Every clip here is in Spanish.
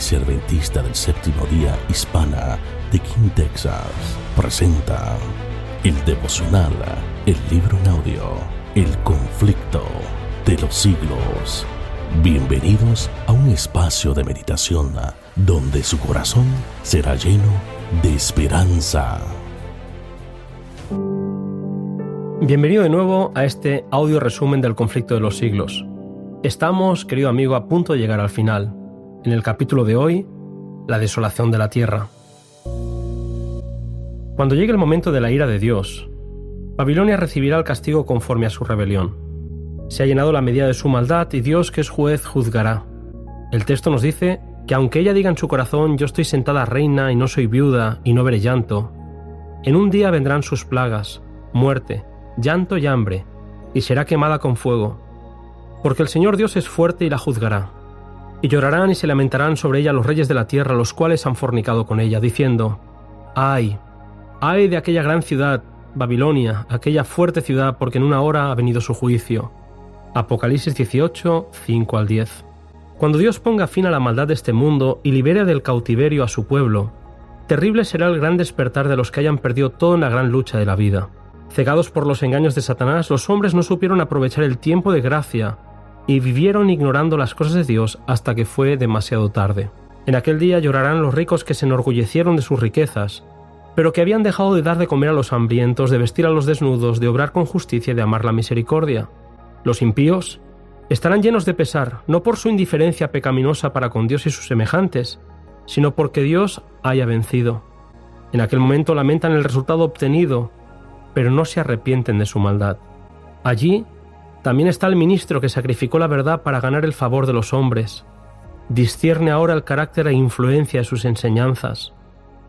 Iglesia del Séptimo Día Hispana de King, Texas, presenta el devocional, el libro en audio, El conflicto de los siglos. Bienvenidos a un espacio de meditación donde su corazón será lleno de esperanza. Bienvenido de nuevo a este audio resumen del conflicto de los siglos. Estamos, querido amigo, a punto de llegar al final. En el capítulo de hoy, la desolación de la tierra. Cuando llegue el momento de la ira de Dios, Babilonia recibirá el castigo conforme a su rebelión. Se ha llenado la medida de su maldad y Dios, que es juez, juzgará. El texto nos dice que aunque ella diga en su corazón, yo estoy sentada reina y no soy viuda y no veré llanto, en un día vendrán sus plagas, muerte, llanto y hambre, y será quemada con fuego. Porque el Señor Dios es fuerte y la juzgará. Y llorarán y se lamentarán sobre ella los reyes de la tierra, los cuales han fornicado con ella, diciendo, Ay, ay de aquella gran ciudad, Babilonia, aquella fuerte ciudad, porque en una hora ha venido su juicio. Apocalipsis 18, 5 al 10. Cuando Dios ponga fin a la maldad de este mundo y libere del cautiverio a su pueblo, terrible será el gran despertar de los que hayan perdido toda la gran lucha de la vida. Cegados por los engaños de Satanás, los hombres no supieron aprovechar el tiempo de gracia y vivieron ignorando las cosas de Dios hasta que fue demasiado tarde. En aquel día llorarán los ricos que se enorgullecieron de sus riquezas, pero que habían dejado de dar de comer a los hambrientos, de vestir a los desnudos, de obrar con justicia y de amar la misericordia. Los impíos estarán llenos de pesar, no por su indiferencia pecaminosa para con Dios y sus semejantes, sino porque Dios haya vencido. En aquel momento lamentan el resultado obtenido pero no se arrepienten de su maldad. Allí también está el ministro que sacrificó la verdad para ganar el favor de los hombres. Discierne ahora el carácter e influencia de sus enseñanzas.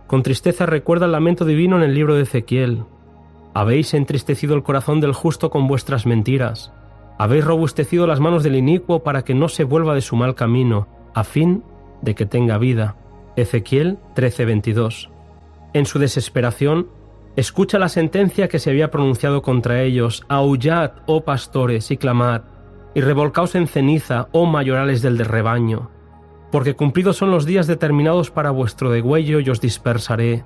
Con tristeza recuerda el lamento divino en el libro de Ezequiel. Habéis entristecido el corazón del justo con vuestras mentiras. Habéis robustecido las manos del inicuo para que no se vuelva de su mal camino, a fin de que tenga vida. Ezequiel 13:22. En su desesperación, Escucha la sentencia que se había pronunciado contra ellos. Aullad, oh pastores, y clamad, y revolcaos en ceniza, oh mayorales del rebaño. Porque cumplidos son los días determinados para vuestro degüello y os dispersaré,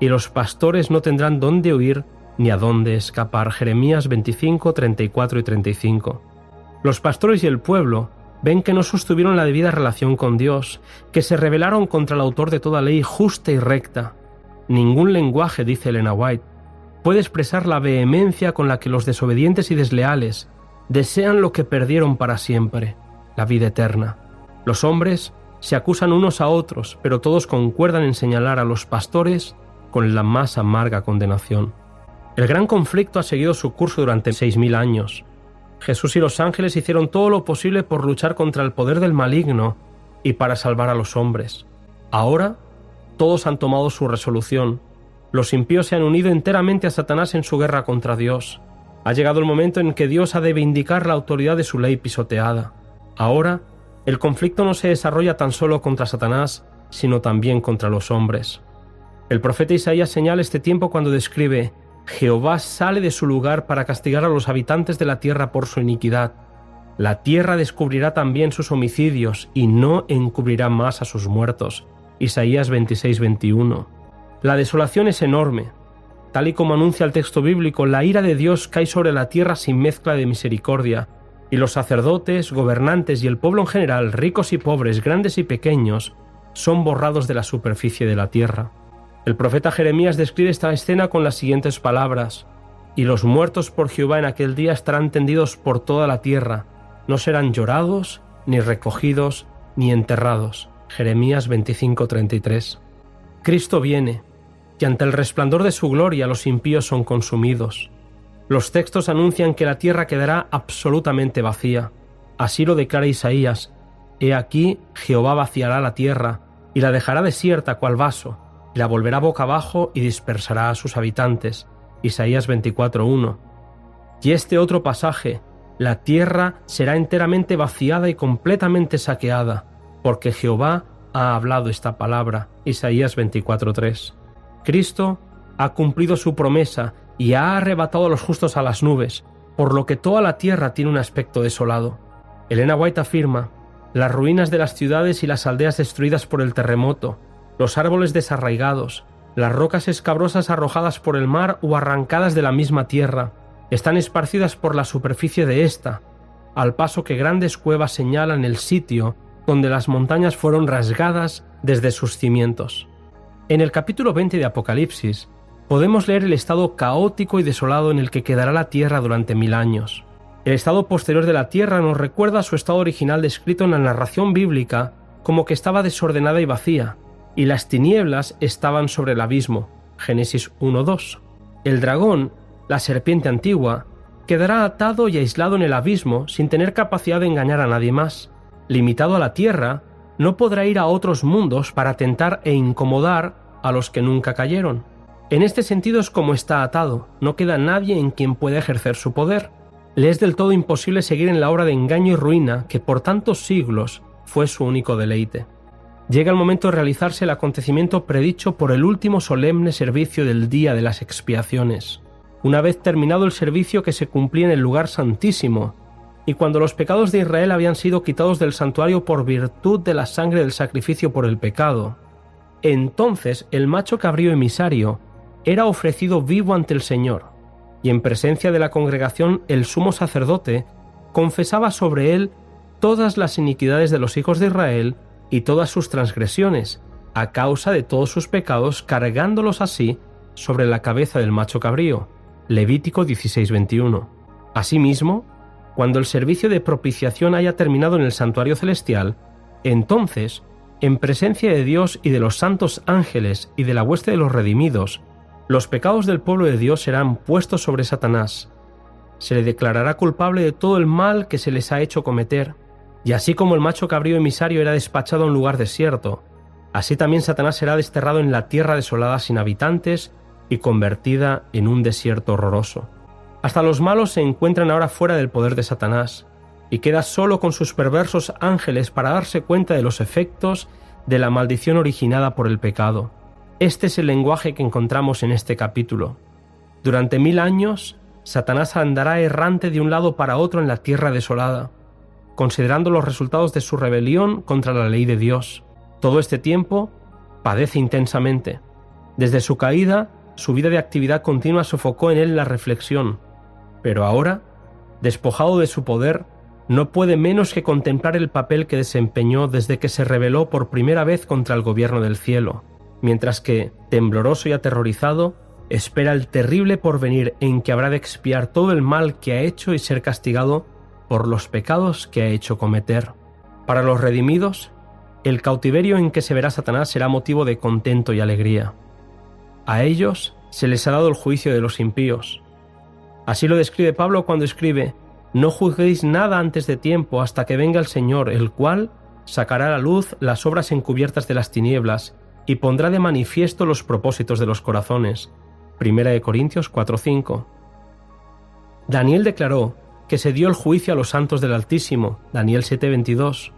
y los pastores no tendrán dónde huir ni a dónde escapar. Jeremías 25, 34 y 35. Los pastores y el pueblo ven que no sostuvieron la debida relación con Dios, que se rebelaron contra el autor de toda ley justa y recta, Ningún lenguaje, dice Elena White, puede expresar la vehemencia con la que los desobedientes y desleales desean lo que perdieron para siempre, la vida eterna. Los hombres se acusan unos a otros, pero todos concuerdan en señalar a los pastores con la más amarga condenación. El gran conflicto ha seguido su curso durante seis mil años. Jesús y los ángeles hicieron todo lo posible por luchar contra el poder del maligno y para salvar a los hombres. Ahora todos han tomado su resolución. Los impíos se han unido enteramente a Satanás en su guerra contra Dios. Ha llegado el momento en que Dios ha de vindicar la autoridad de su ley pisoteada. Ahora, el conflicto no se desarrolla tan solo contra Satanás, sino también contra los hombres. El profeta Isaías señala este tiempo cuando describe Jehová sale de su lugar para castigar a los habitantes de la tierra por su iniquidad. La tierra descubrirá también sus homicidios y no encubrirá más a sus muertos. Isaías 26-21. La desolación es enorme. Tal y como anuncia el texto bíblico, la ira de Dios cae sobre la tierra sin mezcla de misericordia, y los sacerdotes, gobernantes y el pueblo en general, ricos y pobres, grandes y pequeños, son borrados de la superficie de la tierra. El profeta Jeremías describe esta escena con las siguientes palabras, y los muertos por Jehová en aquel día estarán tendidos por toda la tierra, no serán llorados, ni recogidos, ni enterrados. Jeremías 25:33. Cristo viene, y ante el resplandor de su gloria los impíos son consumidos. Los textos anuncian que la tierra quedará absolutamente vacía. Así lo declara Isaías. He aquí Jehová vaciará la tierra, y la dejará desierta cual vaso, y la volverá boca abajo y dispersará a sus habitantes. Isaías 24:1. Y este otro pasaje, la tierra será enteramente vaciada y completamente saqueada porque Jehová ha hablado esta palabra. Isaías 24:3. Cristo ha cumplido su promesa y ha arrebatado a los justos a las nubes, por lo que toda la tierra tiene un aspecto desolado. Elena White afirma, las ruinas de las ciudades y las aldeas destruidas por el terremoto, los árboles desarraigados, las rocas escabrosas arrojadas por el mar o arrancadas de la misma tierra, están esparcidas por la superficie de ésta, al paso que grandes cuevas señalan el sitio donde las montañas fueron rasgadas desde sus cimientos. En el capítulo 20 de Apocalipsis podemos leer el estado caótico y desolado en el que quedará la tierra durante mil años. El estado posterior de la tierra nos recuerda su estado original descrito en la narración bíblica como que estaba desordenada y vacía, y las tinieblas estaban sobre el abismo. Génesis 1.2. El dragón, la serpiente antigua, quedará atado y aislado en el abismo sin tener capacidad de engañar a nadie más. Limitado a la tierra, no podrá ir a otros mundos para tentar e incomodar a los que nunca cayeron. En este sentido es como está atado, no queda nadie en quien pueda ejercer su poder. Le es del todo imposible seguir en la obra de engaño y ruina que por tantos siglos fue su único deleite llega el momento de realizarse el acontecimiento predicho por el último solemne servicio del día de las expiaciones. Una vez terminado el servicio que se cumplía en el lugar santísimo, y cuando los pecados de Israel habían sido quitados del santuario por virtud de la sangre del sacrificio por el pecado, entonces el macho cabrío emisario era ofrecido vivo ante el Señor, y en presencia de la congregación el sumo sacerdote confesaba sobre él todas las iniquidades de los hijos de Israel y todas sus transgresiones, a causa de todos sus pecados, cargándolos así sobre la cabeza del macho cabrío. Levítico 16:21. Asimismo, cuando el servicio de propiciación haya terminado en el santuario celestial, entonces, en presencia de Dios y de los santos ángeles y de la hueste de los redimidos, los pecados del pueblo de Dios serán puestos sobre Satanás. Se le declarará culpable de todo el mal que se les ha hecho cometer, y así como el macho cabrío emisario era despachado a un lugar desierto, así también Satanás será desterrado en la tierra desolada sin habitantes y convertida en un desierto horroroso. Hasta los malos se encuentran ahora fuera del poder de Satanás, y queda solo con sus perversos ángeles para darse cuenta de los efectos de la maldición originada por el pecado. Este es el lenguaje que encontramos en este capítulo. Durante mil años, Satanás andará errante de un lado para otro en la tierra desolada, considerando los resultados de su rebelión contra la ley de Dios. Todo este tiempo padece intensamente. Desde su caída, su vida de actividad continua sofocó en él la reflexión, pero ahora, despojado de su poder, no puede menos que contemplar el papel que desempeñó desde que se rebeló por primera vez contra el gobierno del cielo, mientras que, tembloroso y aterrorizado, espera el terrible porvenir en que habrá de expiar todo el mal que ha hecho y ser castigado por los pecados que ha hecho cometer. Para los redimidos, el cautiverio en que se verá Satanás será motivo de contento y alegría. A ellos se les ha dado el juicio de los impíos. Así lo describe Pablo cuando escribe, No juzguéis nada antes de tiempo hasta que venga el Señor, el cual sacará a la luz las obras encubiertas de las tinieblas y pondrá de manifiesto los propósitos de los corazones. Primera de Corintios 4:5. Daniel declaró que se dio el juicio a los santos del Altísimo, Daniel 7:22.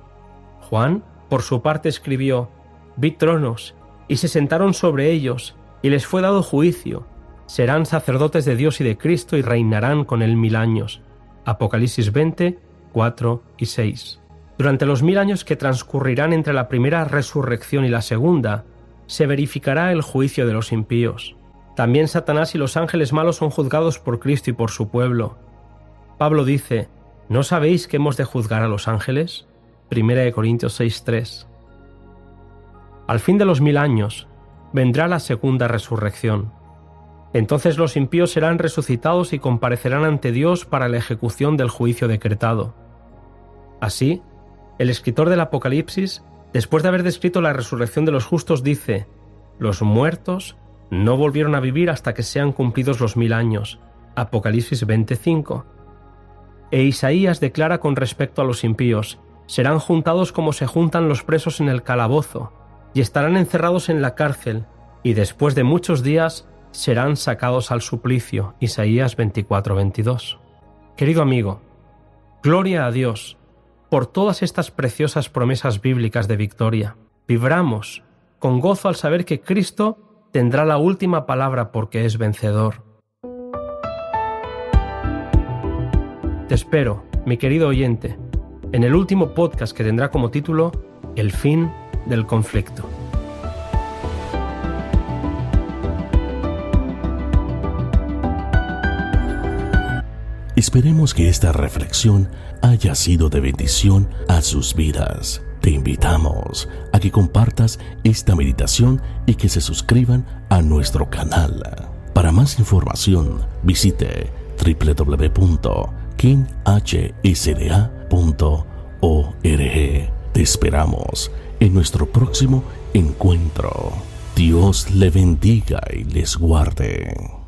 Juan, por su parte, escribió, Vi tronos, y se sentaron sobre ellos, y les fue dado juicio. Serán sacerdotes de Dios y de Cristo y reinarán con él mil años. Apocalipsis 20, 4 y 6. Durante los mil años que transcurrirán entre la primera resurrección y la segunda, se verificará el juicio de los impíos. También Satanás y los ángeles malos son juzgados por Cristo y por su pueblo. Pablo dice, ¿no sabéis que hemos de juzgar a los ángeles? Primera de Corintios 6:3. Al fin de los mil años, vendrá la segunda resurrección. Entonces los impíos serán resucitados y comparecerán ante Dios para la ejecución del juicio decretado. Así, el escritor del Apocalipsis, después de haber descrito la resurrección de los justos, dice, Los muertos no volvieron a vivir hasta que sean cumplidos los mil años. Apocalipsis 25. E Isaías declara con respecto a los impíos, serán juntados como se juntan los presos en el calabozo, y estarán encerrados en la cárcel, y después de muchos días serán sacados al suplicio. Isaías 24-22. Querido amigo, gloria a Dios por todas estas preciosas promesas bíblicas de victoria. Vibramos con gozo al saber que Cristo tendrá la última palabra porque es vencedor. Te espero, mi querido oyente, en el último podcast que tendrá como título El fin del conflicto. Esperemos que esta reflexión haya sido de bendición a sus vidas. Te invitamos a que compartas esta meditación y que se suscriban a nuestro canal. Para más información, visite www.kinhsda.org. Te esperamos en nuestro próximo encuentro. Dios le bendiga y les guarde.